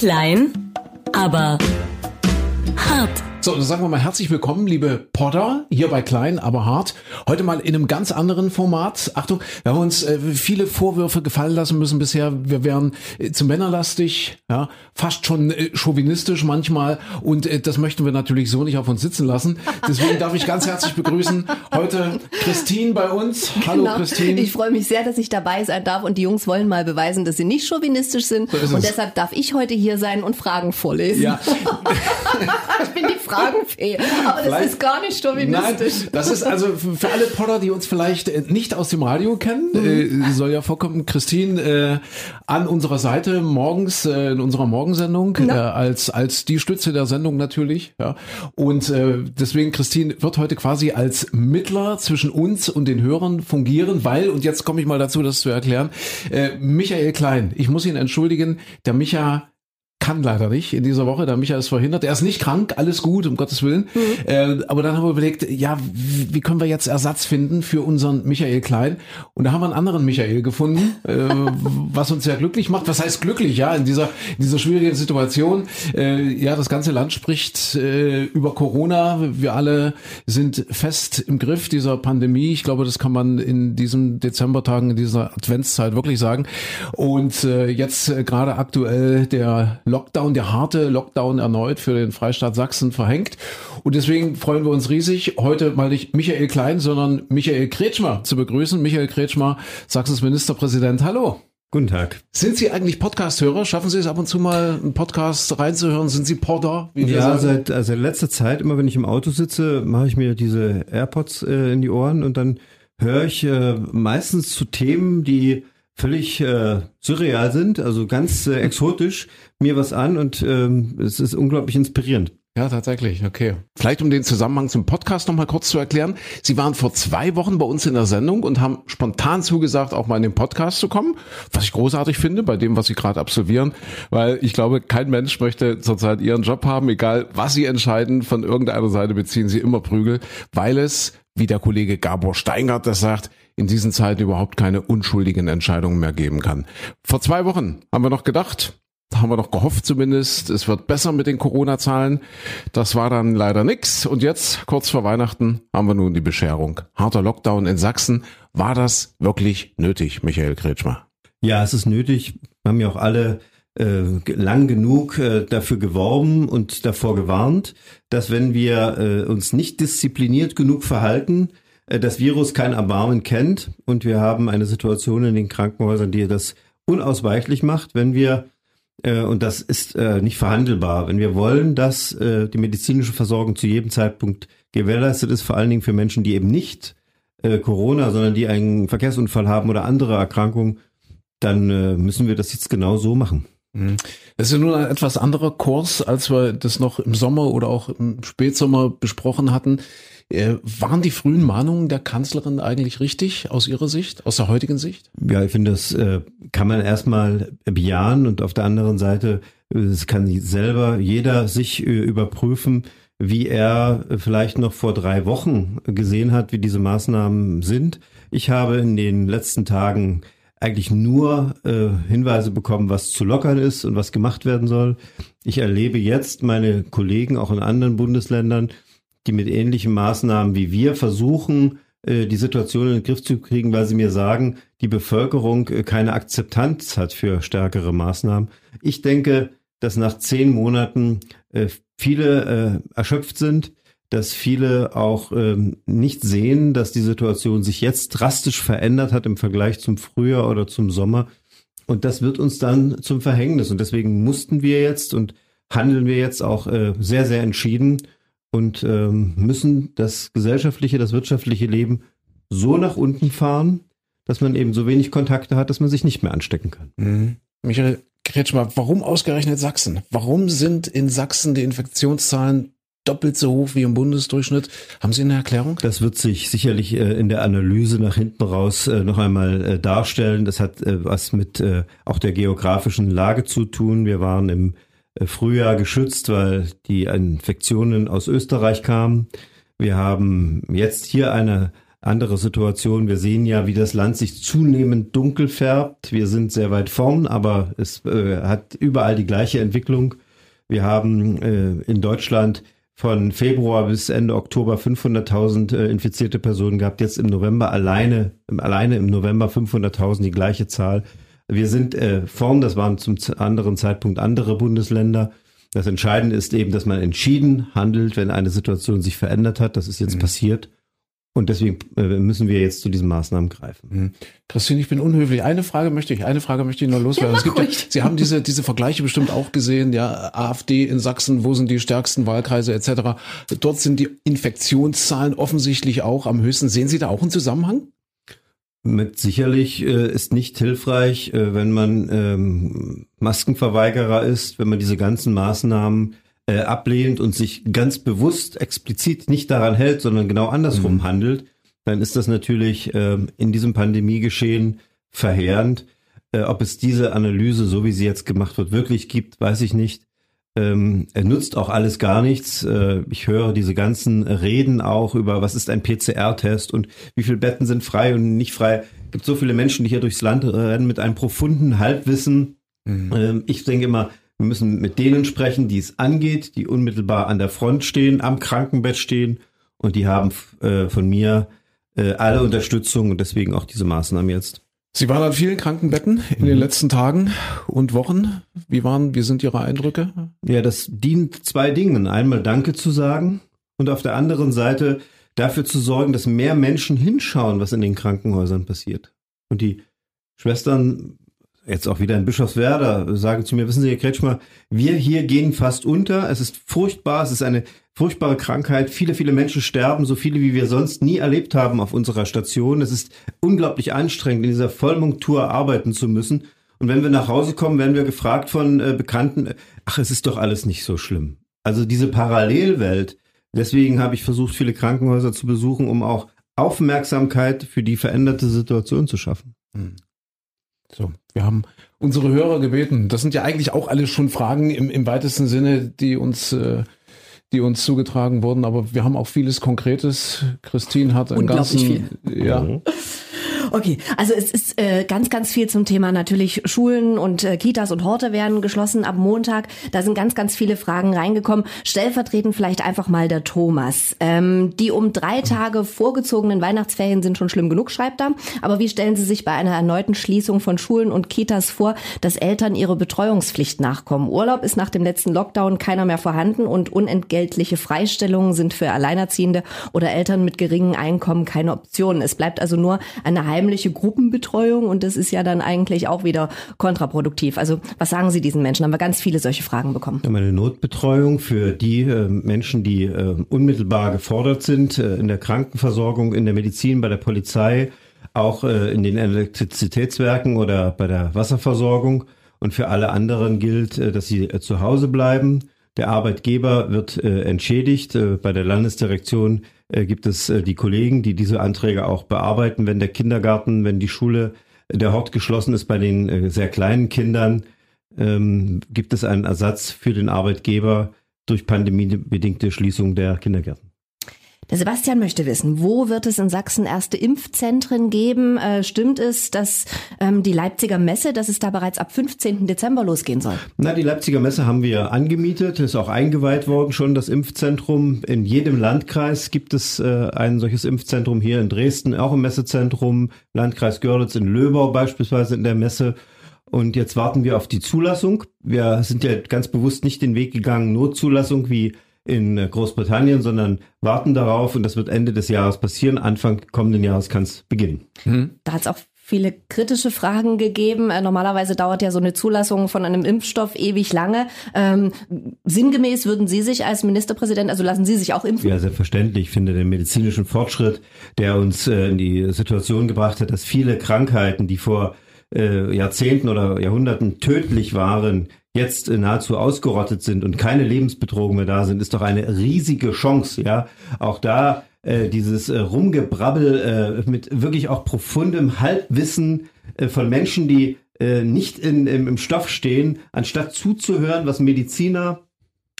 Klein, aber hart. So, dann sagen wir mal herzlich willkommen, liebe Potter, hier bei Klein, aber hart. Heute mal in einem ganz anderen Format. Achtung, wir haben uns äh, viele Vorwürfe gefallen lassen müssen bisher. Wir wären äh, zu männerlastig, ja, fast schon äh, chauvinistisch manchmal. Und äh, das möchten wir natürlich so nicht auf uns sitzen lassen. Deswegen darf ich ganz herzlich begrüßen heute Christine bei uns. Hallo Genau. Christine. Ich freue mich sehr, dass ich dabei sein darf und die Jungs wollen mal beweisen, dass sie nicht chauvinistisch sind. So und es. deshalb darf ich heute hier sein und Fragen vorlesen. ja, Ich bin die Fragenfee. Aber das ist gar nicht Nein, chauvinistisch. das ist also für alle Potter, die uns vielleicht äh, nicht aus dem Radio kennen, äh, soll ja vorkommen, Christine äh, an unserer Seite morgens äh, in unserer Morgensendung äh, als als die Stütze der Sendung natürlich, ja. Und äh, deswegen Christine wird heute quasi als Mittler zwischen uns und den Hörern fungieren, weil und jetzt komme ich mal dazu, das zu erklären. Äh, Michael Klein, ich muss ihn entschuldigen, der Micha kann leider nicht in dieser Woche, der Micha ist verhindert. Er ist nicht krank, alles gut, um Gottes Willen. Äh, aber dann haben wir überlegt, ja, wie, wie können wir jetzt Ersatz finden für unseren Michael Klein? Und da haben wir einen anderen Michael gefunden, äh, was uns sehr glücklich macht. Was heißt glücklich, ja, in dieser, in dieser schwierigen Situation? Äh, ja, das ganze Land spricht äh, über Corona. Wir alle sind fest im Griff dieser Pandemie. Ich glaube, das kann man in diesen Dezembertagen, in dieser Adventszeit wirklich sagen. Und äh, jetzt äh, gerade aktuell der Lockdown, der harte Lockdown erneut für den Freistaat Sachsen verhängt. Und deswegen freuen wir uns riesig, heute mal nicht Michael Klein, sondern Michael Kretschmer zu begrüßen. Michael Kretschmer, Sachsens Ministerpräsident. Hallo. Guten Tag. Sind Sie eigentlich Podcast-Hörer? Schaffen Sie es ab und zu mal, einen Podcast reinzuhören? Sind Sie Podder? Ja, seit also letzter Zeit, immer wenn ich im Auto sitze, mache ich mir diese AirPods äh, in die Ohren und dann höre ich äh, meistens zu Themen, die völlig äh, surreal sind, also ganz äh, exotisch, mir was an und ähm, es ist unglaublich inspirierend. Ja, tatsächlich, okay. Vielleicht um den Zusammenhang zum Podcast nochmal kurz zu erklären. Sie waren vor zwei Wochen bei uns in der Sendung und haben spontan zugesagt, auch mal in den Podcast zu kommen, was ich großartig finde bei dem, was Sie gerade absolvieren, weil ich glaube, kein Mensch möchte zurzeit Ihren Job haben, egal was Sie entscheiden, von irgendeiner Seite beziehen Sie immer Prügel, weil es, wie der Kollege Gabor Steingart das sagt, in diesen Zeiten überhaupt keine unschuldigen Entscheidungen mehr geben kann. Vor zwei Wochen haben wir noch gedacht, haben wir noch gehofft zumindest, es wird besser mit den Corona-Zahlen. Das war dann leider nix. Und jetzt, kurz vor Weihnachten, haben wir nun die Bescherung. Harter Lockdown in Sachsen. War das wirklich nötig, Michael Kretschmer? Ja, es ist nötig. Wir haben ja auch alle äh, lang genug äh, dafür geworben und davor gewarnt, dass wenn wir äh, uns nicht diszipliniert genug verhalten, äh, das Virus kein Erbarmen kennt und wir haben eine Situation in den Krankenhäusern, die das unausweichlich macht, wenn wir äh, und das ist äh, nicht verhandelbar. Wenn wir wollen, dass die medizinische Versorgung zu jedem Zeitpunkt gewährleistet ist, vor allen Dingen für Menschen, die eben nicht Corona, sondern die einen Verkehrsunfall haben oder andere Erkrankungen, dann müssen wir das jetzt genau so machen. Das ist ja nun ein etwas anderer Kurs, als wir das noch im Sommer oder auch im Spätsommer besprochen hatten. Äh, waren die frühen Mahnungen der Kanzlerin eigentlich richtig aus Ihrer Sicht, aus der heutigen Sicht? Ja, ich finde, das äh, kann man erstmal bejahen und auf der anderen Seite, äh, es kann selber jeder sich äh, überprüfen, wie er vielleicht noch vor drei Wochen gesehen hat, wie diese Maßnahmen sind. Ich habe in den letzten Tagen eigentlich nur äh, Hinweise bekommen, was zu lockern ist und was gemacht werden soll. Ich erlebe jetzt meine Kollegen auch in anderen Bundesländern, die mit ähnlichen Maßnahmen wie wir versuchen, äh, die Situation in den Griff zu kriegen, weil sie mir sagen, die Bevölkerung äh, keine Akzeptanz hat für stärkere Maßnahmen. Ich denke, dass nach zehn Monaten äh, viele äh, erschöpft sind, dass viele auch ähm, nicht sehen, dass die Situation sich jetzt drastisch verändert hat im Vergleich zum Frühjahr oder zum Sommer. Und das wird uns dann zum Verhängnis. Und deswegen mussten wir jetzt und handeln wir jetzt auch äh, sehr, sehr entschieden und ähm, müssen das gesellschaftliche, das wirtschaftliche Leben so nach unten fahren, dass man eben so wenig Kontakte hat, dass man sich nicht mehr anstecken kann. Mhm. Michael Kretschmer, warum ausgerechnet Sachsen? Warum sind in Sachsen die Infektionszahlen doppelt so hoch wie im Bundesdurchschnitt? Haben Sie eine Erklärung? Das wird sich sicherlich äh, in der Analyse nach hinten raus äh, noch einmal äh, darstellen. Das hat was mit auch der geografischen Lage zu tun. Wir waren im Frühjahr geschützt, weil die Infektionen aus Österreich kamen. Wir haben jetzt hier eine andere Situation. Wir sehen ja, wie das Land sich zunehmend dunkel färbt. Wir sind sehr weit vorn, aber es hat überall die gleiche Entwicklung. Wir haben in Deutschland von Februar bis Ende Oktober 500.000 äh, infizierte Personen gehabt. Jetzt im November alleine, alleine im November 500.000 die gleiche Zahl. Wir sind äh, vorn, das waren zum anderen Zeitpunkt andere Bundesländer. Das Entscheidende ist eben, dass man entschieden handelt, wenn eine Situation sich verändert hat. Das ist jetzt mhm. passiert. Und deswegen äh, müssen wir jetzt zu diesen Maßnahmen greifen. Mhm. Christine, ich bin unhöflich. Eine Frage möchte ich, eine Frage möchte ich noch loswerden. Ja, es gibt ja, Sie haben diese, diese Vergleiche bestimmt auch gesehen, ja, AfD in Sachsen, wo sind die stärksten Wahlkreise etc. Dort sind die Infektionszahlen offensichtlich auch am höchsten. Sehen Sie da auch einen Zusammenhang? Mit sicherlich äh, ist nicht hilfreich, äh, wenn man ähm, Maskenverweigerer ist, wenn man diese ganzen Maßnahmen äh, ablehnt und sich ganz bewusst explizit nicht daran hält, sondern genau andersrum mhm. handelt, dann ist das natürlich äh, in diesem Pandemiegeschehen verheerend. Äh, ob es diese Analyse, so wie sie jetzt gemacht wird, wirklich gibt, weiß ich nicht. Ähm, er nutzt auch alles gar nichts. Äh, ich höre diese ganzen Reden auch über, was ist ein PCR-Test und wie viele Betten sind frei und nicht frei. Es gibt so viele Menschen, die hier durchs Land rennen mit einem profunden Halbwissen. Mhm. Ähm, ich denke immer, wir müssen mit denen sprechen, die es angeht, die unmittelbar an der Front stehen, am Krankenbett stehen und die haben äh, von mir äh, alle Unterstützung und deswegen auch diese Maßnahmen jetzt. Sie waren an vielen Krankenbetten in mhm. den letzten Tagen und Wochen. Wie waren, wie sind Ihre Eindrücke? Ja, das dient zwei Dingen. Einmal Danke zu sagen und auf der anderen Seite dafür zu sorgen, dass mehr Menschen hinschauen, was in den Krankenhäusern passiert. Und die Schwestern, jetzt auch wieder in Bischofswerda, sagen zu mir, wissen Sie, Herr Kretschmer, wir hier gehen fast unter. Es ist furchtbar, es ist eine furchtbare Krankheit. Viele, viele Menschen sterben, so viele wie wir sonst nie erlebt haben auf unserer Station. Es ist unglaublich anstrengend, in dieser Vollmontur arbeiten zu müssen. Und wenn wir nach Hause kommen, werden wir gefragt von äh, Bekannten, ach, es ist doch alles nicht so schlimm. Also diese Parallelwelt. Deswegen habe ich versucht, viele Krankenhäuser zu besuchen, um auch Aufmerksamkeit für die veränderte Situation zu schaffen. So, wir haben unsere Hörer gebeten. Das sind ja eigentlich auch alle schon Fragen im, im weitesten Sinne, die uns äh, die uns zugetragen wurden, aber wir haben auch vieles Konkretes. Christine hat einen ganzen, viel. ja. Okay, also es ist äh, ganz, ganz viel zum Thema natürlich Schulen und äh, Kitas und Horte werden geschlossen ab Montag. Da sind ganz, ganz viele Fragen reingekommen. Stellvertretend vielleicht einfach mal der Thomas. Ähm, die um drei Tage vorgezogenen Weihnachtsferien sind schon schlimm genug, schreibt er. Aber wie stellen Sie sich bei einer erneuten Schließung von Schulen und Kitas vor, dass Eltern ihre Betreuungspflicht nachkommen? Urlaub ist nach dem letzten Lockdown keiner mehr vorhanden und unentgeltliche Freistellungen sind für Alleinerziehende oder Eltern mit geringem Einkommen keine Option. Es bleibt also nur eine halbe heimliche Gruppenbetreuung und das ist ja dann eigentlich auch wieder kontraproduktiv. Also was sagen Sie diesen Menschen? Haben wir ganz viele solche Fragen bekommen. Eine Notbetreuung für die äh, Menschen, die äh, unmittelbar gefordert sind äh, in der Krankenversorgung, in der Medizin, bei der Polizei, auch in den Elektrizitätswerken oder bei der Wasserversorgung. Und für alle anderen gilt, dass sie zu Hause bleiben. Der Arbeitgeber wird entschädigt. bei der Landesdirektion äh, gibt es äh, die Kollegen, die diese Anträge auch bearbeiten, wenn der Kindergarten, wenn die Schule, äh, der Hort geschlossen ist bei den äh, sehr kleinen Kindern, ähm, gibt es einen Ersatz für den Arbeitgeber durch pandemiebedingte Schließung der Kindergärten. Der Sebastian möchte wissen, wo wird es in Sachsen erste Impfzentren geben? Äh, stimmt es, dass ähm, die Leipziger Messe, dass es da bereits ab 15. Dezember losgehen soll? Na, die Leipziger Messe haben wir angemietet, ist auch eingeweiht worden schon, das Impfzentrum. In jedem Landkreis gibt es äh, ein solches Impfzentrum hier in Dresden, auch im Messezentrum, Landkreis Görlitz in Löbau beispielsweise in der Messe. Und jetzt warten wir auf die Zulassung. Wir sind ja ganz bewusst nicht den Weg gegangen, nur Zulassung wie in Großbritannien, sondern warten darauf und das wird Ende des Jahres passieren. Anfang kommenden Jahres kann es beginnen. Mhm. Da hat es auch viele kritische Fragen gegeben. Äh, normalerweise dauert ja so eine Zulassung von einem Impfstoff ewig lange. Ähm, sinngemäß würden Sie sich als Ministerpräsident, also lassen Sie sich auch impfen? Ja, selbstverständlich. Ich finde den medizinischen Fortschritt, der uns äh, in die Situation gebracht hat, dass viele Krankheiten, die vor äh, Jahrzehnten oder Jahrhunderten tödlich waren, jetzt äh, nahezu ausgerottet sind und keine Lebensbedrohungen mehr da sind, ist doch eine riesige Chance, ja. Auch da äh, dieses äh, Rumgebrabbel äh, mit wirklich auch profundem Halbwissen äh, von Menschen, die äh, nicht in, im, im Stoff stehen, anstatt zuzuhören, was Mediziner,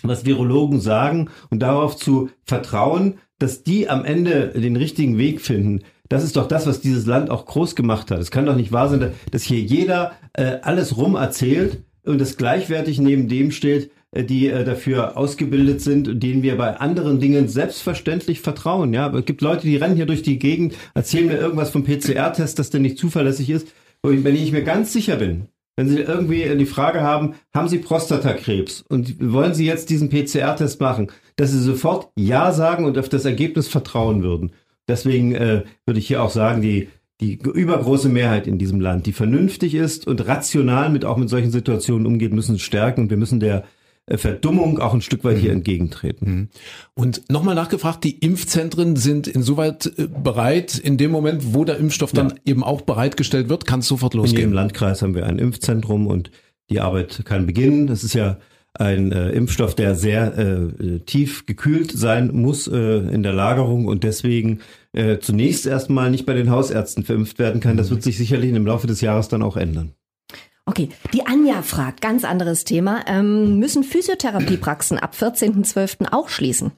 was Virologen sagen und darauf zu vertrauen, dass die am Ende den richtigen Weg finden, das ist doch das, was dieses Land auch groß gemacht hat. Es kann doch nicht wahr sein, dass hier jeder äh, alles rum erzählt und es gleichwertig neben dem steht, äh, die äh, dafür ausgebildet sind und denen wir bei anderen Dingen selbstverständlich vertrauen. Ja, es gibt Leute, die rennen hier durch die Gegend, erzählen mir irgendwas vom PCR-Test, dass der nicht zuverlässig ist. Wenn ich mir ganz sicher bin, wenn Sie irgendwie die Frage haben, haben Sie Prostatakrebs und wollen Sie jetzt diesen PCR-Test machen, dass Sie sofort Ja sagen und auf das Ergebnis vertrauen würden. Deswegen äh, würde ich hier auch sagen, die, die übergroße Mehrheit in diesem Land, die vernünftig ist und rational mit auch mit solchen Situationen umgeht, müssen stärken und wir müssen der äh, Verdummung auch ein Stück weit hier mhm. entgegentreten. Mhm. Und nochmal nachgefragt, die Impfzentren sind insoweit äh, bereit, in dem Moment, wo der Impfstoff dann ja. eben auch bereitgestellt wird, kann es sofort losgehen. In jedem Landkreis haben wir ein Impfzentrum und die Arbeit kann beginnen. Das ist ja ein äh, Impfstoff, der sehr äh, tief gekühlt sein muss äh, in der Lagerung und deswegen äh, zunächst erstmal nicht bei den Hausärzten verimpft werden kann. Das wird sich sicherlich im Laufe des Jahres dann auch ändern. Okay, die Anja fragt, ganz anderes Thema. Ähm, müssen Physiotherapiepraxen ab 14.12. auch schließen?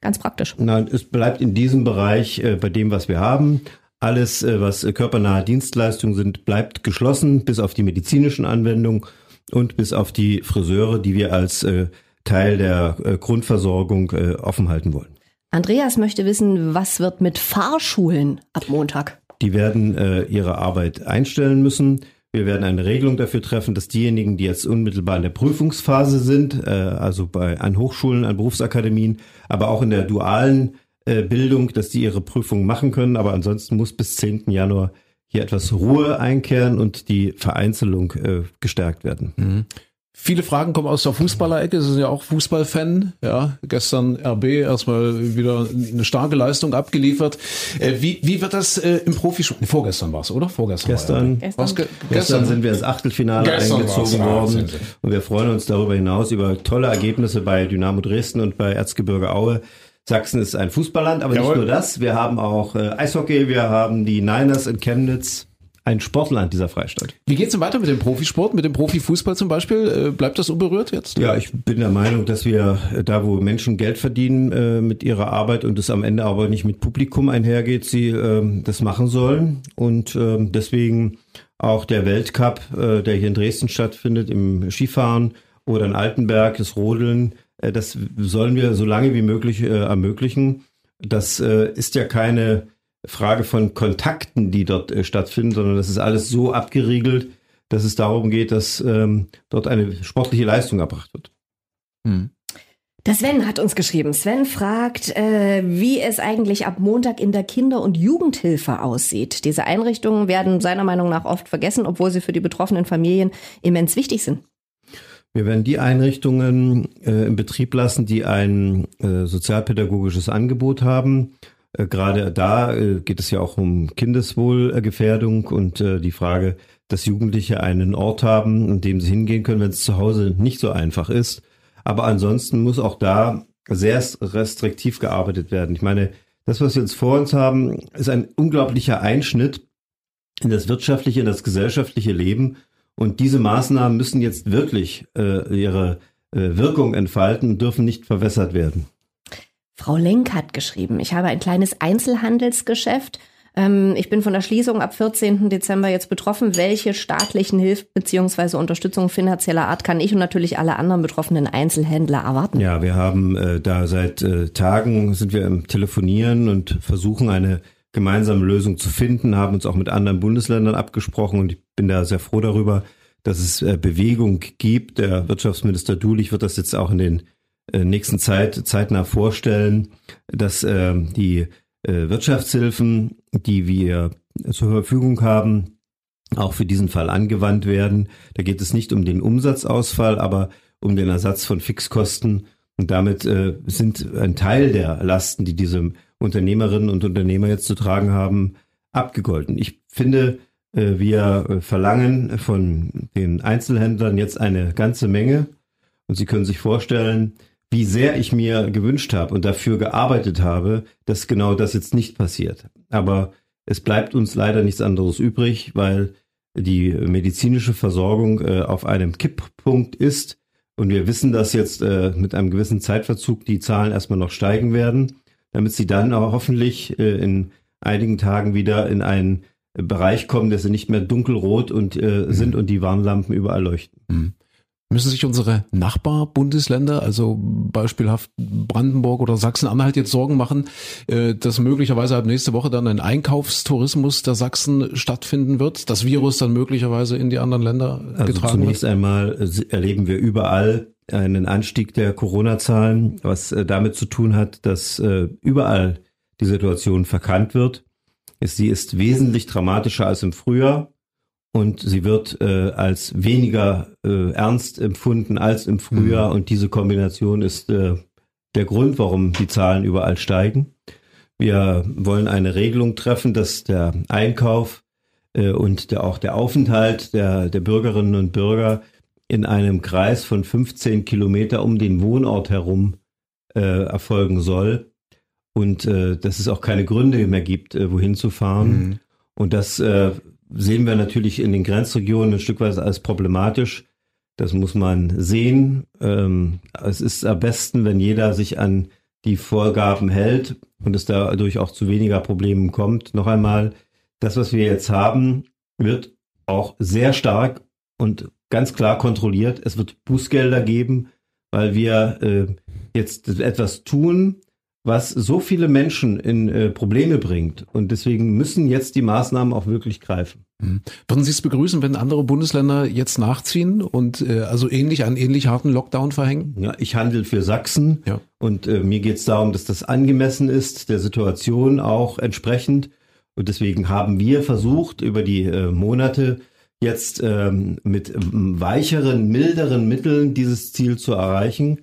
Ganz praktisch. Nein, es bleibt in diesem Bereich äh, bei dem, was wir haben. Alles, äh, was körpernahe Dienstleistungen sind, bleibt geschlossen, bis auf die medizinischen Anwendungen und bis auf die Friseure, die wir als äh, Teil der äh, Grundversorgung äh, offen halten wollen. Andreas möchte wissen, was wird mit Fahrschulen ab Montag? Die werden äh, ihre Arbeit einstellen müssen. Wir werden eine Regelung dafür treffen, dass diejenigen, die jetzt unmittelbar in der Prüfungsphase sind, äh, also bei an Hochschulen, an Berufsakademien, aber auch in der dualen äh, Bildung, dass die ihre Prüfungen machen können. Aber ansonsten muss bis 10. Januar hier etwas Ruhe einkehren und die Vereinzelung äh, gestärkt werden. Mhm. Viele Fragen kommen aus der Fußballerecke. Sie sind ja auch Fußballfan. Ja, gestern RB erstmal wieder eine starke Leistung abgeliefert. Äh, wie, wie wird das äh, im Profisport? Vorgestern war es, oder? Vorgestern. Gestern, war gestern. Ge gestern. gestern sind wir ins Achtelfinale gestern eingezogen worden. Und wir freuen uns darüber hinaus über tolle Ergebnisse bei Dynamo Dresden und bei Erzgebirge Aue. Sachsen ist ein Fußballland, aber Jawohl. nicht nur das. Wir haben auch äh, Eishockey, wir haben die Niners in Chemnitz. Ein Sportland, dieser Freistaat. Wie geht's denn weiter mit dem Profisport, mit dem Profifußball zum Beispiel? Äh, bleibt das unberührt jetzt? Ja, ich bin der Meinung, dass wir äh, da, wo Menschen Geld verdienen äh, mit ihrer Arbeit und es am Ende aber nicht mit Publikum einhergeht, sie äh, das machen sollen. Und äh, deswegen auch der Weltcup, äh, der hier in Dresden stattfindet, im Skifahren oder in Altenberg, das Rodeln, das sollen wir so lange wie möglich äh, ermöglichen. Das äh, ist ja keine Frage von Kontakten, die dort äh, stattfinden, sondern das ist alles so abgeriegelt, dass es darum geht, dass ähm, dort eine sportliche Leistung erbracht wird. Hm. Der Sven hat uns geschrieben. Sven fragt, äh, wie es eigentlich ab Montag in der Kinder- und Jugendhilfe aussieht. Diese Einrichtungen werden seiner Meinung nach oft vergessen, obwohl sie für die betroffenen Familien immens wichtig sind. Wir werden die Einrichtungen äh, in Betrieb lassen, die ein äh, sozialpädagogisches Angebot haben. Äh, Gerade da äh, geht es ja auch um Kindeswohlgefährdung und äh, die Frage, dass Jugendliche einen Ort haben, an dem sie hingehen können, wenn es zu Hause nicht so einfach ist. Aber ansonsten muss auch da sehr restriktiv gearbeitet werden. Ich meine, das, was wir jetzt vor uns haben, ist ein unglaublicher Einschnitt in das wirtschaftliche, in das gesellschaftliche Leben und diese Maßnahmen müssen jetzt wirklich äh, ihre äh, Wirkung entfalten und dürfen nicht verwässert werden. Frau Lenk hat geschrieben, ich habe ein kleines Einzelhandelsgeschäft. Ähm, ich bin von der Schließung ab 14. Dezember jetzt betroffen. Welche staatlichen Hilfen bzw. Unterstützung finanzieller Art kann ich und natürlich alle anderen betroffenen Einzelhändler erwarten? Ja, wir haben äh, da seit äh, Tagen sind wir im Telefonieren und versuchen eine gemeinsame Lösung zu finden, haben uns auch mit anderen Bundesländern abgesprochen und ich bin da sehr froh darüber, dass es äh, Bewegung gibt. Der Wirtschaftsminister Dulich wird das jetzt auch in den äh, nächsten Zeit zeitnah vorstellen, dass äh, die Wirtschaftshilfen, die wir zur Verfügung haben, auch für diesen Fall angewandt werden. Da geht es nicht um den Umsatzausfall, aber um den Ersatz von Fixkosten. Und damit sind ein Teil der Lasten, die diese Unternehmerinnen und Unternehmer jetzt zu tragen haben, abgegolten. Ich finde, äh, wir äh, verlangen von den Einzelhändlern jetzt eine ganze Menge. Und Sie können sich vorstellen, wie sehr ich mir gewünscht habe und dafür gearbeitet habe, dass genau das jetzt nicht passiert. Aber es bleibt uns leider nichts anderes übrig, weil die medizinische Versorgung äh, auf einem Kipppunkt ist. Und wir wissen, dass jetzt mit einem gewissen Zeitverzug die Zahlen erstmal noch steigen werden. damit sie dann auch hoffentlich äh, in einigen Tagen wieder in einen Bereich kommen, dass sie nicht mehr dunkelrot und äh, mhm. sind und die Warnlampen überall leuchten. Mhm. Müssen sich unsere Nachbarbundesländer, also beispielhaft Brandenburg oder Sachsen-Anhalt, jetzt Sorgen machen, äh, dass möglicherweise ab nächste Woche dann ein Einkaufstourismus der Sachsen stattfinden wird, das Virus dann möglicherweise in die anderen Länder also getragen zunächst wird? einmal erleben wir überall einen Anstieg der Corona-Zahlen, was äh, damit zu tun hat, dass äh, überall die Situation verkannt wird. Sie ist wesentlich dramatischer als im Frühjahr und sie wird äh, als weniger äh, ernst empfunden als im Frühjahr mhm. und diese Kombination ist äh, der Grund, warum die Zahlen überall steigen. Wir wollen eine Regelung treffen, dass der Einkauf äh, und der, auch der Aufenthalt der, der Bürgerinnen und Bürger in einem Kreis von 15 Kilometer um den Wohnort herum äh, erfolgen soll und äh, dass es auch keine Gründe mehr gibt, äh, wohin zu fahren. Mhm. Und das äh, sehen wir natürlich in den Grenzregionen ein Stück weit als problematisch. Das muss man sehen. Ähm, es ist am besten, wenn jeder sich an die Vorgaben hält und es dadurch auch zu weniger Problemen kommt. Noch einmal, das, was wir jetzt haben, wird auch sehr stark und ganz klar kontrolliert. Es wird Bußgelder geben, weil wir äh, jetzt etwas tun, was so viele Menschen in äh, Probleme bringt. Und deswegen müssen jetzt die Maßnahmen auch wirklich greifen. Mhm. Würden Sie es begrüßen, wenn andere Bundesländer jetzt nachziehen und äh, also ähnlich einen ähnlich harten Lockdown verhängen? Ja, ich handle für Sachsen ja. und äh, mir geht es darum, dass das angemessen ist, der Situation auch entsprechend. Und deswegen haben wir versucht, über die äh, Monate jetzt ähm, mit ähm, weicheren, milderen Mitteln dieses Ziel zu erreichen.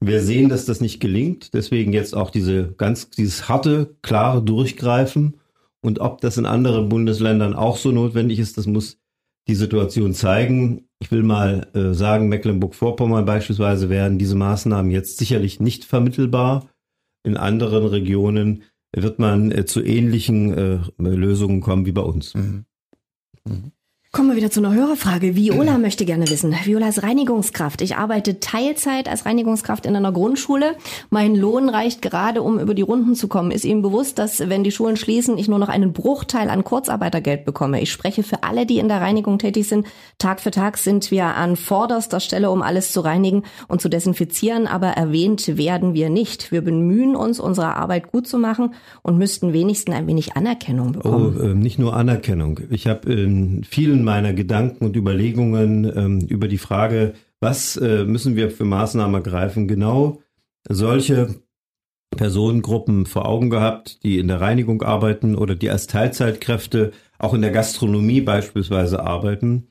Wir sehen, dass das nicht gelingt. Deswegen jetzt auch diese ganz, dieses harte, klare Durchgreifen. Und ob das in anderen Bundesländern auch so notwendig ist, das muss die Situation zeigen. Ich will mal äh, sagen, Mecklenburg-Vorpommern beispielsweise werden diese Maßnahmen jetzt sicherlich nicht vermittelbar. In anderen Regionen wird man äh, zu ähnlichen äh, Lösungen kommen wie bei uns. Mhm. Mhm. Kommen wir wieder zu einer Hörerfrage. Viola möchte gerne wissen. Viola ist Reinigungskraft. Ich arbeite Teilzeit als Reinigungskraft in einer Grundschule. Mein Lohn reicht gerade, um über die Runden zu kommen. Ist Ihnen bewusst, dass wenn die Schulen schließen, ich nur noch einen Bruchteil an Kurzarbeitergeld bekomme? Ich spreche für alle, die in der Reinigung tätig sind. Tag für Tag sind wir an vorderster Stelle, um alles zu reinigen und zu desinfizieren. Aber erwähnt werden wir nicht. Wir bemühen uns, unsere Arbeit gut zu machen und müssten wenigstens ein wenig Anerkennung bekommen. Oh, äh, nicht nur Anerkennung. Ich habe in vielen meiner Gedanken und Überlegungen ähm, über die Frage, was äh, müssen wir für Maßnahmen ergreifen, genau solche Personengruppen vor Augen gehabt, die in der Reinigung arbeiten oder die als Teilzeitkräfte auch in der Gastronomie beispielsweise arbeiten.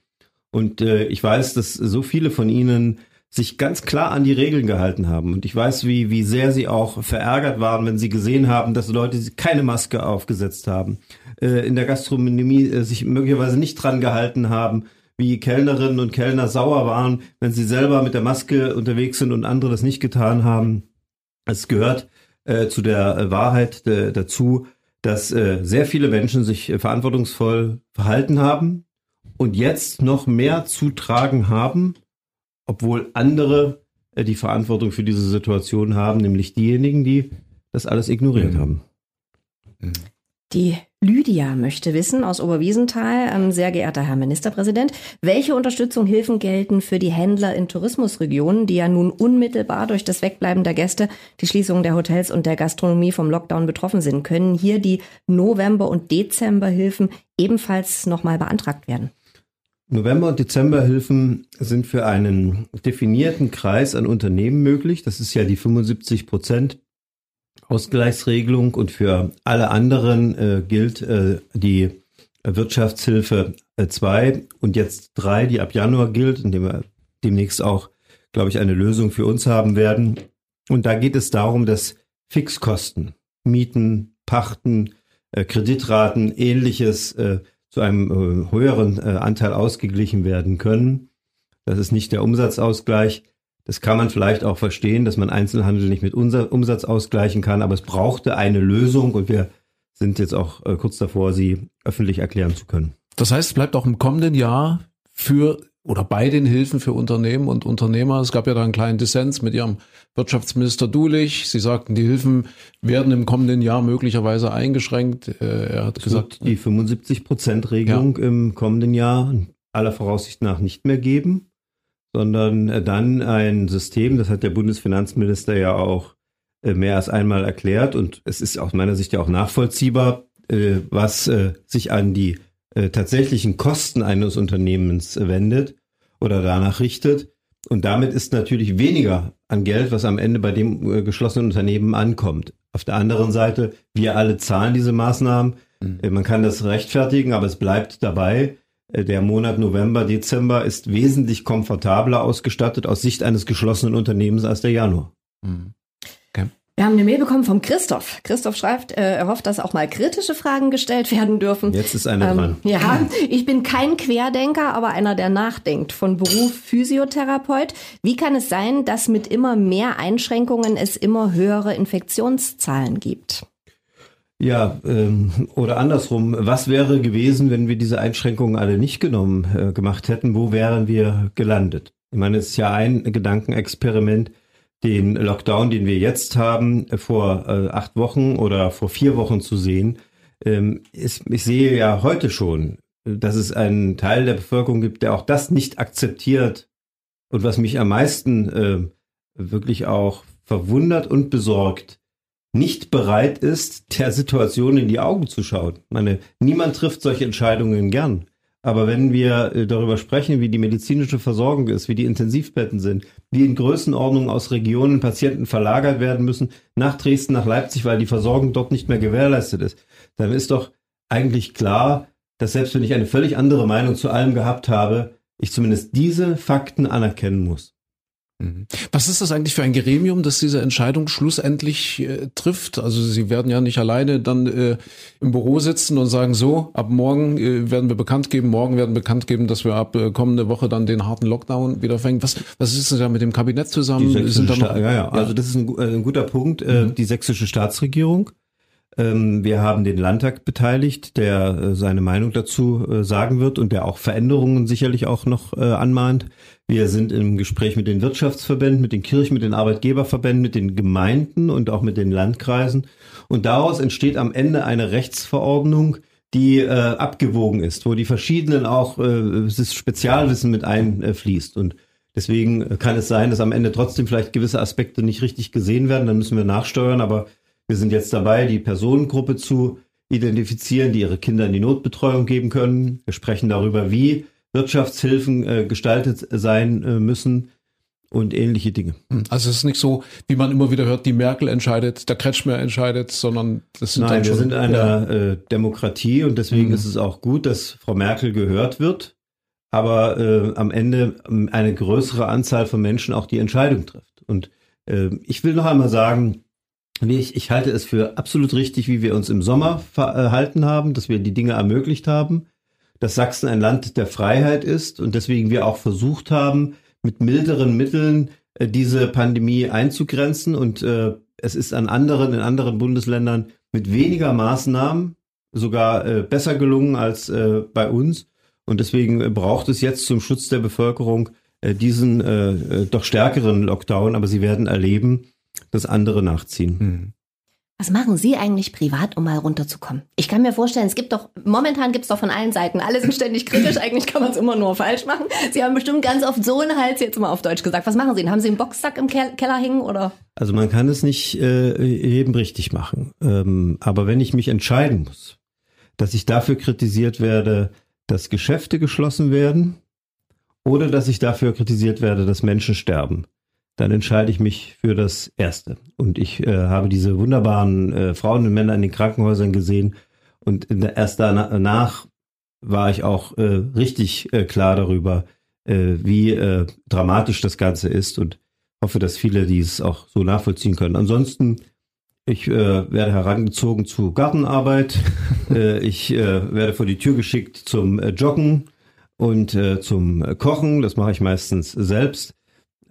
Und äh, ich weiß, dass so viele von ihnen sich ganz klar an die Regeln gehalten haben. Und ich weiß, wie, wie sehr sie auch verärgert waren, wenn sie gesehen haben, dass Leute keine Maske aufgesetzt haben, äh, in der Gastronomie äh, sich möglicherweise nicht dran gehalten haben, wie Kellnerinnen und Kellner sauer waren, wenn sie selber mit der Maske unterwegs sind und andere das nicht getan haben. Es gehört äh, zu der Wahrheit äh, dazu, dass äh, sehr viele Menschen sich äh, verantwortungsvoll verhalten haben und jetzt noch mehr zu tragen haben, obwohl andere äh, die Verantwortung für diese Situation haben, nämlich diejenigen, die das alles ignoriert mhm. haben. Die Lydia möchte wissen aus Oberwiesenthal, ähm, sehr geehrter Herr Ministerpräsident, welche Unterstützung, Hilfen gelten für die Händler in Tourismusregionen, die ja nun unmittelbar durch das Wegbleiben der Gäste, die Schließung der Hotels und der Gastronomie vom Lockdown betroffen sind? Können hier die November- und Dezemberhilfen ebenfalls nochmal beantragt werden? November- und Dezemberhilfen sind für einen definierten Kreis an Unternehmen möglich. Das ist ja die 75 Prozent Ausgleichsregelung und für alle anderen äh, gilt äh, die Wirtschaftshilfe 2 äh, und jetzt 3, die ab Januar gilt, indem wir demnächst auch, glaube ich, eine Lösung für uns haben werden. Und da geht es darum, dass Fixkosten, Mieten, Pachten, äh, Kreditraten, ähnliches äh, zu einem äh, höheren äh, Anteil ausgeglichen werden können. Das ist nicht der Umsatzausgleich. Das kann man vielleicht auch verstehen, dass man Einzelhandel nicht mit Umsatz ausgleichen kann, aber es brauchte eine Lösung und wir sind jetzt auch äh, kurz davor, sie öffentlich erklären zu können. Das heißt, es bleibt auch im kommenden Jahr für oder bei den Hilfen für Unternehmen und Unternehmer. Es gab ja da einen kleinen Dissens mit ihrem Wirtschaftsminister Dulich. Sie sagten, die Hilfen werden im kommenden Jahr möglicherweise eingeschränkt. Äh, er hat es gesagt, die 75 Prozent Regelung ja. im kommenden Jahr aller Voraussicht nach nicht mehr geben, sondern äh, dann ein System, das hat der Bundesfinanzminister ja auch äh, mehr als einmal erklärt und es ist aus meiner Sicht ja auch nachvollziehbar, was sich an die äh, tatsächlichen Kosten eines Unternehmens wendet oder danach richtet. Und damit ist natürlich weniger an Geld, was am Ende bei dem äh, geschlossenen Unternehmen ankommt. Auf der anderen Seite, wir alle zahlen diese Maßnahmen. Mhm. Äh, man kann das rechtfertigen, aber es bleibt dabei. Äh, der Monat November, Dezember ist wesentlich komfortabler ausgestattet aus Sicht eines geschlossenen Unternehmens als der Januar. Mhm. Wir haben eine Mail bekommen vom Christoph. Christoph schreibt, äh, er hofft, dass auch mal kritische Fragen gestellt werden dürfen. Jetzt ist einer ähm, dran. Ja, ich bin kein Querdenker, aber einer, der nachdenkt. Von Beruf Physiotherapeut. Wie kann es sein, dass mit immer mehr Einschränkungen es immer höhere Infektionszahlen gibt? Ja, ähm, oder andersrum, was wäre gewesen, wenn wir diese Einschränkungen alle nicht genommen äh, gemacht hätten? Wo wären wir gelandet? Ich meine, es ist ja ein Gedankenexperiment den Lockdown, den wir jetzt haben, vor äh, acht Wochen oder vor vier Wochen zu sehen, ähm, ist, ich sehe ja heute schon, dass es einen Teil der Bevölkerung gibt, der auch das nicht akzeptiert. Und was mich am meisten äh, wirklich auch verwundert und besorgt, nicht bereit ist, der Situation in die Augen zu schauen. Ich meine, niemand trifft solche Entscheidungen gern. Aber wenn wir äh, darüber sprechen, wie die medizinische Versorgung ist, wie die Intensivbetten sind, wie in Größenordnung aus Regionen Patienten verlagert werden müssen nach Dresden, nach Leipzig, weil die Versorgung dort nicht mehr gewährleistet ist, dann ist doch eigentlich klar, dass selbst wenn ich eine völlig andere Meinung zu allem gehabt habe, ich zumindest diese Fakten anerkennen muss. Mhm. Was ist das eigentlich für ein Gremium, das diese Entscheidung schlussendlich äh, trifft? Also Sie werden ja nicht alleine dann äh, im Büro sitzen und sagen, so, ab morgen äh, werden wir bekannt geben, morgen werden bekannt geben, dass wir ab äh, kommende Woche dann den harten Lockdown wieder fängen. Was, was ist denn da mit dem Kabinett zusammen? Sind da noch, ja, ja, also das ist ein, äh, ein guter Punkt. Äh, mhm. Die sächsische Staatsregierung. Ähm, wir haben den Landtag beteiligt, der seine Meinung dazu sagen wird und der auch Veränderungen sicherlich auch noch anmahnt. Wir sind im Gespräch mit den Wirtschaftsverbänden, mit den Kirchen, mit den Arbeitgeberverbänden, mit den Gemeinden und auch mit den Landkreisen. Und daraus entsteht am Ende eine Rechtsverordnung, die äh, abgewogen ist, wo die verschiedenen auch äh, das Spezialwissen mit einfließt. und deswegen kann es sein, dass am Ende trotzdem vielleicht gewisse Aspekte nicht richtig gesehen werden. Dann müssen wir nachsteuern. Aber wir sind jetzt dabei, die Personengruppe zu identifizieren, die ihre Kinder in die Notbetreuung geben können. Wir sprechen darüber, wie Wirtschaftshilfen äh, gestaltet sein äh, müssen und ähnliche Dinge. Hm, also es ist nicht so, wie man immer wieder hört, die Merkel entscheidet, der Kretschmer entscheidet, sondern das sind Nein, wir sind eine ja. äh, Demokratie und deswegen mhm. ist es auch gut, dass Frau Merkel gehört wird, aber äh, am Ende ähm, eine größere Anzahl von Menschen auch die Entscheidung trifft. Und äh, ich will noch einmal sagen, ich, ich halte es für absolut richtig, wie wir uns im Sommer verhalten haben, dass wir die Dinge ermöglicht haben dass Sachsen ein Land der Freiheit ist und deswegen wir auch versucht haben, mit milderen Mitteln äh, diese Pandemie einzugrenzen und äh, es ist an anderen, in anderen Bundesländern mit weniger Maßnahmen sogar äh, besser gelungen als bei uns. Und deswegen braucht es jetzt zum Schutz der Bevölkerung diesen doch stärkeren Lockdown. Aber Sie werden erleben, dass andere nachziehen. Mhm. Was machen Sie eigentlich privat, um mal runterzukommen? Ich kann mir vorstellen, es gibt doch, momentan gibt es doch von allen Seiten, alle sind ständig kritisch, eigentlich kann man es immer nur falsch machen. Sie haben bestimmt ganz oft so einen Hals jetzt mal auf Deutsch gesagt. Was machen Sie? Haben Sie einen Boxsack im Keller hängen oder? Also man kann es nicht äh, jedem richtig machen. Ähm, aber wenn ich mich entscheiden muss, dass ich dafür kritisiert werde, dass Geschäfte geschlossen werden oder dass ich dafür kritisiert werde, dass Menschen sterben, dann entscheide ich mich für das Erste. Und ich äh, habe diese wunderbaren äh, Frauen und Männer in den Krankenhäusern gesehen. Und erst danach war ich auch äh, richtig äh, klar darüber, äh, wie äh, dramatisch das Ganze ist und hoffe, dass viele dies auch so nachvollziehen können. Ansonsten, ich werde herangezogen zu Gartenarbeit. ich werde vor die Tür geschickt zum Joggen und zum Kochen. Das mache ich meistens selbst.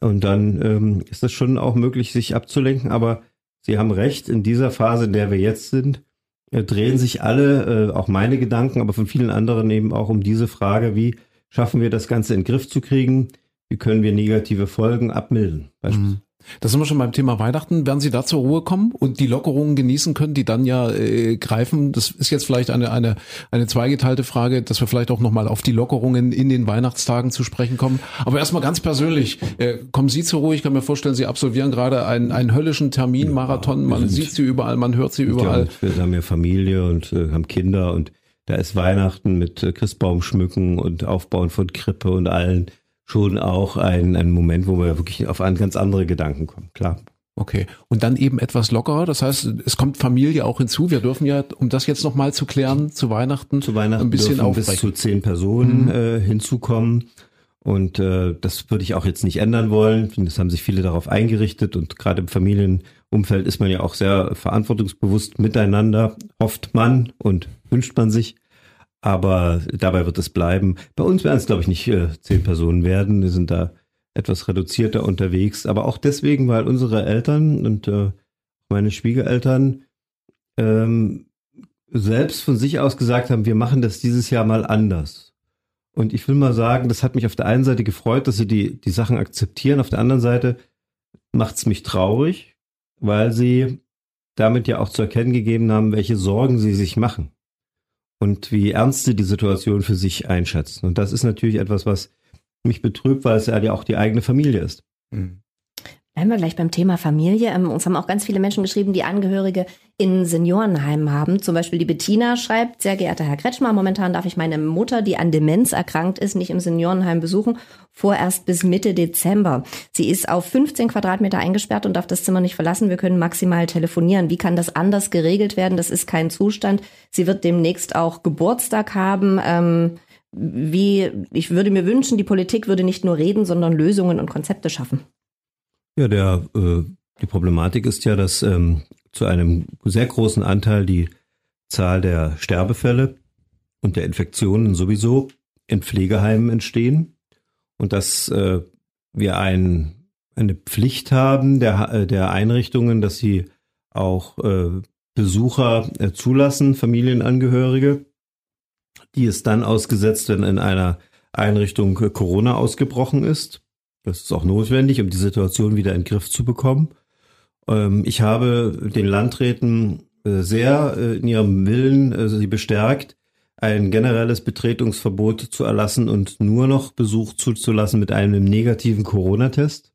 Und dann ähm, ist das schon auch möglich, sich abzulenken. Aber Sie haben recht, in dieser Phase, in der wir jetzt sind, äh, drehen sich alle, äh, auch meine Gedanken, aber von vielen anderen eben auch um diese Frage, wie schaffen wir das Ganze in den Griff zu kriegen? Wie können wir negative Folgen abmildern? Mhm. Da sind wir schon beim Thema Weihnachten. Werden Sie da zur Ruhe kommen und die Lockerungen genießen können, die dann ja äh, greifen? Das ist jetzt vielleicht eine, eine, eine zweigeteilte Frage, dass wir vielleicht auch nochmal auf die Lockerungen in den Weihnachtstagen zu sprechen kommen. Aber erstmal ganz persönlich, äh, kommen Sie zur Ruhe? Ich kann mir vorstellen, Sie absolvieren gerade einen, einen höllischen Terminmarathon. Man sieht Sie überall, man hört Sie überall. Ja, wir haben ja Familie und äh, haben Kinder und da ist Weihnachten mit äh, Christbaum schmücken und Aufbauen von Krippe und allen schon auch ein, ein Moment, wo wir wirklich auf an ganz andere Gedanken kommen, klar. Okay. Und dann eben etwas lockerer. Das heißt, es kommt Familie auch hinzu. Wir dürfen ja, um das jetzt nochmal zu klären, zu Weihnachten, zu Weihnachten ein bisschen dürfen bis zu zehn Personen mhm. äh, hinzukommen. Und äh, das würde ich auch jetzt nicht ändern wollen. Das haben sich viele darauf eingerichtet und gerade im Familienumfeld ist man ja auch sehr verantwortungsbewusst miteinander, hofft man und wünscht man sich aber dabei wird es bleiben. Bei uns werden es, glaube ich, nicht äh, zehn Personen werden. Wir sind da etwas reduzierter unterwegs, aber auch deswegen, weil unsere Eltern und äh, meine Schwiegereltern ähm, selbst von sich aus gesagt haben, wir machen das dieses Jahr mal anders. Und ich will mal sagen, das hat mich auf der einen Seite gefreut, dass sie die, die Sachen akzeptieren, auf der anderen Seite macht es mich traurig, weil sie damit ja auch zu erkennen gegeben haben, welche Sorgen sie sich machen und wie ernst sie die Situation für sich einschätzen. Und das ist natürlich etwas, was mich betrübt, weil es ja auch die eigene Familie ist. Mhm. Bleiben wir gleich beim Thema Familie. Ähm, uns haben auch ganz viele Menschen geschrieben, die Angehörige in Seniorenheimen haben. Zum Beispiel die Bettina schreibt, sehr geehrter Herr Kretschmer, momentan darf ich meine Mutter, die an Demenz erkrankt ist, nicht im Seniorenheim besuchen, vorerst bis Mitte Dezember. Sie ist auf 15 Quadratmeter eingesperrt und darf das Zimmer nicht verlassen. Wir können maximal telefonieren. Wie kann das anders geregelt werden? Das ist kein Zustand. Sie wird demnächst auch Geburtstag haben. Ähm, wie, ich würde mir wünschen, die Politik würde nicht nur reden, sondern Lösungen und Konzepte schaffen. Ja, der, äh, die Problematik ist ja, dass ähm, zu einem sehr großen Anteil die Zahl der Sterbefälle und der Infektionen sowieso in Pflegeheimen entstehen und dass äh, wir ein, eine Pflicht haben der, äh, der Einrichtungen, dass sie auch äh, Besucher äh, zulassen, Familienangehörige, die es dann ausgesetzt, wenn in einer Einrichtung Corona ausgebrochen ist. Das ist auch notwendig, um die Situation wieder in den Griff zu bekommen. Ähm, ich habe den Landräten äh, sehr äh, in ihrem Willen äh, sie bestärkt, ein generelles Betretungsverbot zu erlassen und nur noch Besuch zuzulassen mit einem negativen Corona-Test.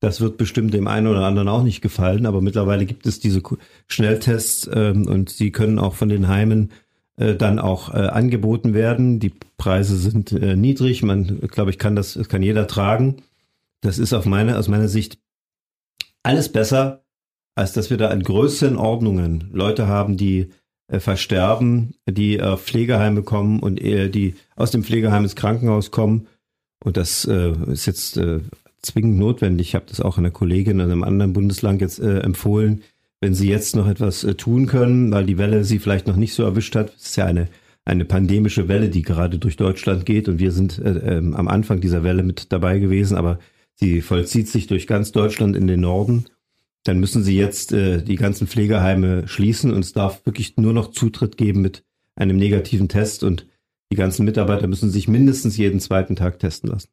Das wird bestimmt dem einen oder anderen auch nicht gefallen, aber mittlerweile gibt es diese Schnelltests ähm, und sie können auch von den Heimen dann auch angeboten werden. Die Preise sind niedrig, man, glaube ich, kann das, kann jeder tragen. Das ist auf meine, aus meiner Sicht alles besser, als dass wir da in größeren Ordnungen Leute haben, die äh, versterben, die äh, Pflegeheime kommen und äh, die aus dem Pflegeheim ins Krankenhaus kommen. Und das äh, ist jetzt äh, zwingend notwendig. Ich habe das auch einer Kollegin in einem anderen Bundesland jetzt äh, empfohlen. Wenn Sie jetzt noch etwas äh, tun können, weil die Welle Sie vielleicht noch nicht so erwischt hat, es ist ja eine eine pandemische Welle, die gerade durch Deutschland geht und wir sind äh, äh, am Anfang dieser Welle mit dabei gewesen, aber sie vollzieht sich durch ganz Deutschland in den Norden, dann müssen sie jetzt äh, die ganzen Pflegeheime schließen und es darf wirklich nur noch Zutritt geben mit einem negativen Test und die ganzen Mitarbeiter müssen sich mindestens jeden zweiten Tag testen lassen.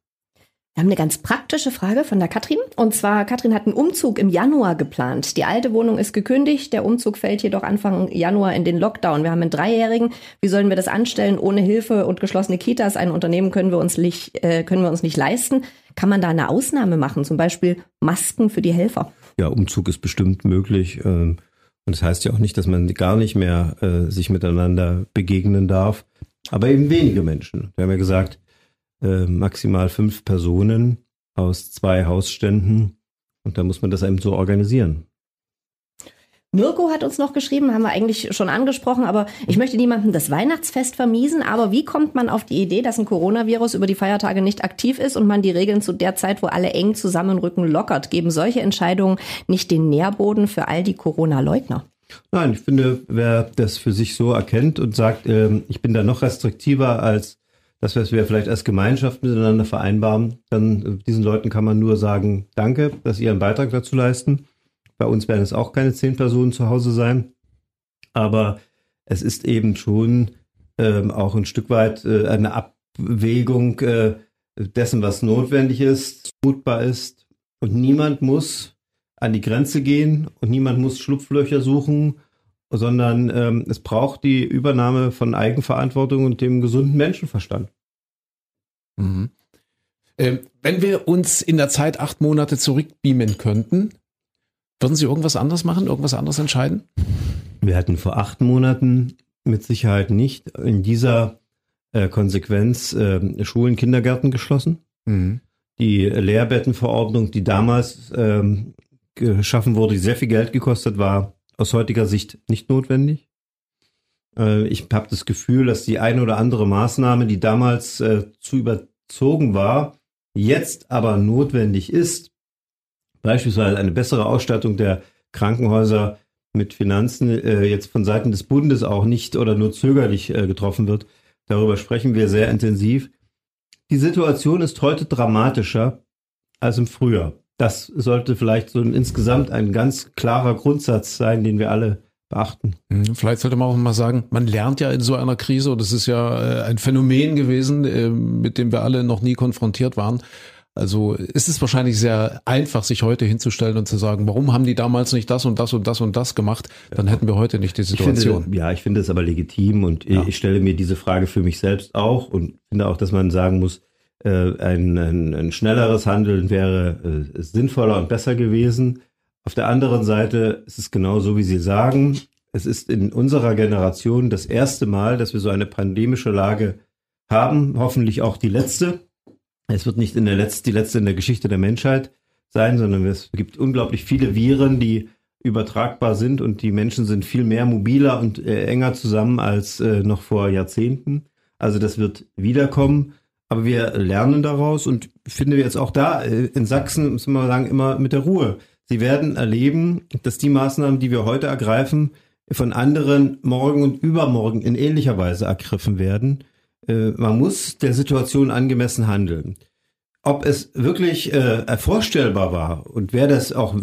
Wir haben eine ganz praktische Frage von der Katrin. Und zwar, Katrin hat einen Umzug im Januar geplant. Die alte Wohnung ist gekündigt. Der Umzug fällt jedoch Anfang Januar in den Lockdown. Wir haben einen Dreijährigen. Wie sollen wir das anstellen? Ohne Hilfe und geschlossene Kitas. Ein Unternehmen können wir uns nicht, äh, können wir uns nicht leisten. Kann man da eine Ausnahme machen? Zum Beispiel Masken für die Helfer? Ja, Umzug ist bestimmt möglich. Ähm, und das heißt ja auch nicht, dass man gar nicht mehr äh, sich miteinander begegnen darf. Aber eben wenige Menschen. Wir haben ja gesagt, äh, maximal fünf Personen aus zwei Hausständen. Und da muss man das eben so organisieren. Mirko hat uns noch geschrieben, haben wir eigentlich schon angesprochen, aber ich möchte niemandem das Weihnachtsfest vermiesen. Aber wie kommt man auf die Idee, dass ein Coronavirus über die Feiertage nicht aktiv ist und man die Regeln zu der Zeit, wo alle eng zusammenrücken, lockert? Geben solche Entscheidungen nicht den Nährboden für all die Corona-Leugner? Nein, ich finde, wer das für sich so erkennt und sagt, äh, ich bin da noch restriktiver als das, was wir vielleicht als Gemeinschaft miteinander vereinbaren, dann äh, diesen Leuten kann man nur sagen, danke, dass sie ihren Beitrag dazu leisten. Bei uns werden es auch keine zehn Personen zu Hause sein. Aber es ist eben schon ähm, auch ein Stück weit äh, eine Ab Abwägung äh, dessen, was notwendig ist, zumutbar ist. Und niemand muss an die Grenze gehen und niemand muss Schlupflöcher suchen, sondern ähm, es braucht die Übernahme von Eigenverantwortung und dem gesunden Menschenverstand. Mhm. Ähm, wenn wir uns in der Zeit acht Monate zurückbeamen könnten, würden Sie irgendwas anderes machen, irgendwas anderes entscheiden? Wir hatten vor acht Monaten mit Sicherheit nicht in dieser äh, Konsequenz äh, Schulen, Kindergärten geschlossen. Mhm. Die Lehrbettenverordnung, die damals ähm, geschaffen wurde, die sehr viel Geld gekostet war, aus heutiger Sicht nicht notwendig. Äh, ich habe das Gefühl, dass die eine oder andere Maßnahme, die damals äh, zu überzogen war, jetzt aber notwendig ist, beispielsweise eine bessere Ausstattung der Krankenhäuser mit Finanzen, äh, jetzt von Seiten des Bundes auch nicht oder nur zögerlich äh, getroffen wird. Darüber sprechen wir sehr intensiv. Die Situation ist heute dramatischer als im Frühjahr. Das sollte vielleicht so insgesamt ein ganz klarer Grundsatz sein, den wir alle beachten. Mhm, vielleicht sollte man auch mal sagen, man lernt ja in so einer Krise, und das ist ja äh, ein Phänomen gewesen, äh, mit dem wir alle noch nie konfrontiert waren. Also ist es wahrscheinlich sehr einfach, sich heute hinzustellen und zu sagen, warum haben die damals nicht das und das und das und das gemacht? Dann hätten wir heute nicht die Situation. Ich finde, ja, ich finde es aber legitim und ja. ich stelle mir diese Frage für mich selbst auch und finde auch, dass man sagen muss, äh, ein, ein, ein schnelleres Handeln wäre äh, sinnvoller und besser gewesen. Auf der anderen Seite ist es genau so, wie Sie sagen. Es ist in unserer Generation das erste Mal, dass wir so eine pandemische Lage haben, hoffentlich auch die letzte. Es wird nicht in der letzte, die letzte in der Geschichte der Menschheit sein, sondern es gibt unglaublich viele Viren, die übertragbar sind und die Menschen sind viel mehr mobiler und äh, enger zusammen als äh, noch vor Jahrzehnten. Also das wird wiederkommen. Aber wir lernen daraus und finden wir jetzt auch da äh, in Sachsen, müssen wir sagen, immer mit der Ruhe. Sie werden erleben, dass die Maßnahmen, die wir heute ergreifen, von anderen morgen und übermorgen in ähnlicher Weise ergriffen werden. Äh, man muss der Situation angemessen handeln. Ob es wirklich äh, vorstellbar war und wer das auch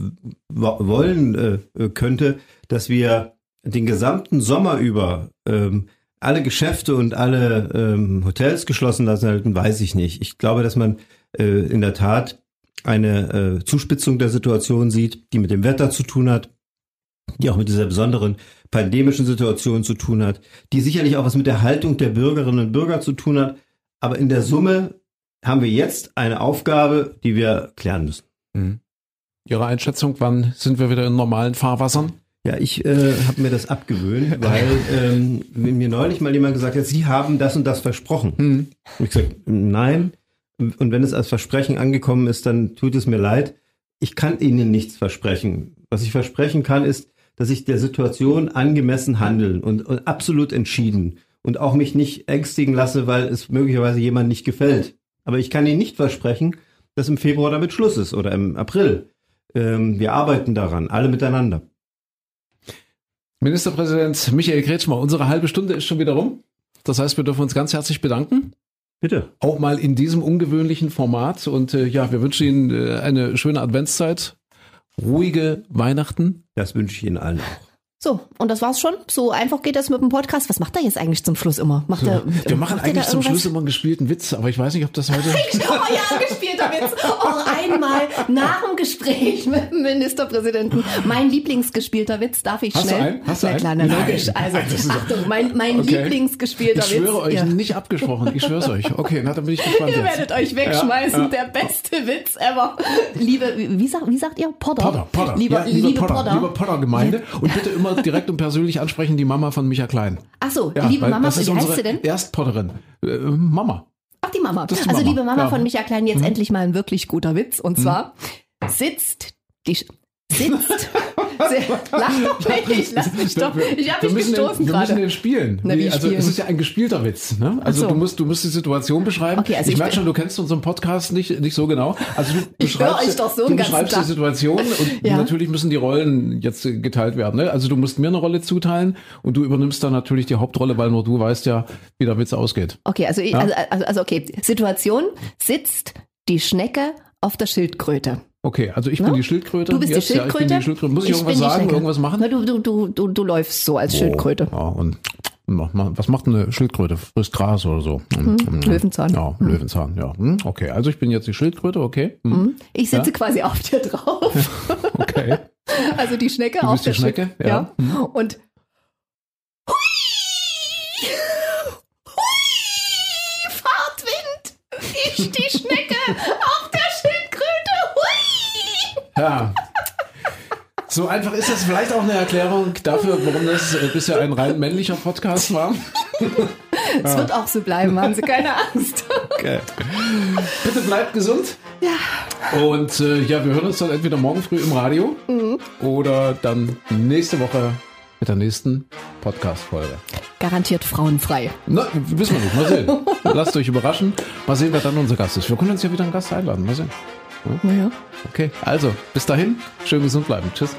wollen äh, könnte, dass wir den gesamten Sommer über ähm, alle Geschäfte und alle ähm, Hotels geschlossen lassen halten, weiß ich nicht. Ich glaube, dass man äh, in der Tat eine äh, Zuspitzung der Situation sieht, die mit dem Wetter zu tun hat, die auch mit dieser besonderen pandemischen Situation zu tun hat, die sicherlich auch was mit der Haltung der Bürgerinnen und Bürger zu tun hat. Aber in der Summe haben wir jetzt eine Aufgabe, die wir klären müssen. Mhm. Ihre Einschätzung, wann sind wir wieder in normalen Fahrwassern? Ja, ich äh, habe mir das abgewöhnt, weil ähm, mir neulich mal jemand gesagt hat, Sie haben das und das versprochen. Hm. Und ich gesagt, nein. Und wenn es als Versprechen angekommen ist, dann tut es mir leid. Ich kann Ihnen nichts versprechen. Was ich versprechen kann, ist, dass ich der Situation angemessen handeln und, und absolut entschieden und auch mich nicht ängstigen lasse, weil es möglicherweise jemand nicht gefällt. Aber ich kann Ihnen nicht versprechen, dass im Februar damit Schluss ist oder im April. Ähm, wir arbeiten daran, alle miteinander. Ministerpräsident Michael Kretschmer, unsere halbe Stunde ist schon wieder rum. Das heißt, wir dürfen uns ganz herzlich bedanken. Bitte. Auch mal in diesem ungewöhnlichen Format. Und äh, ja, wir wünschen Ihnen äh, eine schöne Adventszeit, ruhige Weihnachten. Das wünsche ich Ihnen allen auch. So, und das war's schon. So einfach geht das mit dem Podcast. Was macht er jetzt eigentlich zum Schluss immer? Macht er, Wir machen macht eigentlich zum Schluss immer einen gespielten Witz, aber ich weiß nicht, ob das heute. oh ja, gespielter Witz. Auch einmal nach dem Gespräch mit dem Ministerpräsidenten. Mein Lieblingsgespielter Witz, darf ich Hast schnell? Du einen? Hast du Na klar, na, logisch. Also, Achtung, mein, mein okay. Lieblingsgespielter Witz. Ich schwöre Witz. euch, ja. nicht abgesprochen. Ich schwöre es euch. Okay, na, dann bin ich gespannt. Ihr jetzt. werdet euch wegschmeißen. Ja, ja. Der beste Witz ever. Liebe, wie, sagt, wie sagt ihr? Potter? Potter, Potter. Liebe, ja, liebe, liebe Potter, Potter. Liebe Potter-Gemeinde. Und bitte immer direkt und persönlich ansprechen, die Mama von Micha Klein. Ach so, liebe weil Mama, wie heißt sie denn? Erstpotterin. Äh, Mama. Ach, die Mama. Die also, Mama. liebe Mama Ja. von Micha Klein, jetzt Mhm. endlich mal ein wirklich guter Witz. Und zwar sitzt die. Sitzt. Lach doch nicht. Lass mich doch. Ich habe mich müssen gestoßen den, Wir müssen gerade. den spielen. Na, also spielen? es ist ja ein gespielter Witz. Ne? Also so. du musst du musst die Situation beschreiben. Okay, also ich ich merke schon, du kennst unseren Podcast nicht nicht so genau. Also du beschreibst, euch doch so du beschreibst die Situation und Ja. natürlich müssen die Rollen jetzt geteilt werden. Ne? Also du musst mir eine Rolle zuteilen und du übernimmst dann natürlich die Hauptrolle, weil nur du weißt ja, wie der Witz ausgeht. Okay, also, Ja. also, also, also okay. Situation sitzt die Schnecke auf der Schildkröte. Okay, also ich Ne? bin die Schildkröte. Du bist jetzt, die Schildkröte. Ja, ich bin die Schildkröte. Muss ich, bin irgendwas sagen, irgendwas machen? Na, du, du, du, du, du läufst so als Schildkröte. Oh, ja, und Was macht eine Schildkröte? Frisst Gras oder so? Hm, Löwenzahn. Ja, hm. Löwenzahn, ja. Hm, okay, also ich bin jetzt die Schildkröte, okay. Hm. hm. Ich sitze ja? quasi auf dir drauf. okay. Also die Schnecke du auf der die Schnecke, Schild, ja. ja. Und Fahrtwind! Ich die Schnecke auf der Schildkröte. Hui! Ja. So einfach ist das vielleicht auch eine Erklärung dafür, warum das äh, bisher ein rein männlicher Podcast war. Es wird auch so bleiben, haben Sie keine Angst. Okay. Bitte bleibt gesund. Ja. Und äh, ja, wir hören uns dann entweder morgen früh im Radio mhm. oder dann nächste Woche mit der nächsten Podcast-Folge. Garantiert frauenfrei. Na, wissen wir nicht. Mal sehen. Lasst euch überraschen. Mal sehen, wer dann unser Gast ist. Wir können uns ja wieder einen Gast einladen. Mal sehen. Naja. Okay, also bis dahin, schön gesund bleiben. Tschüss.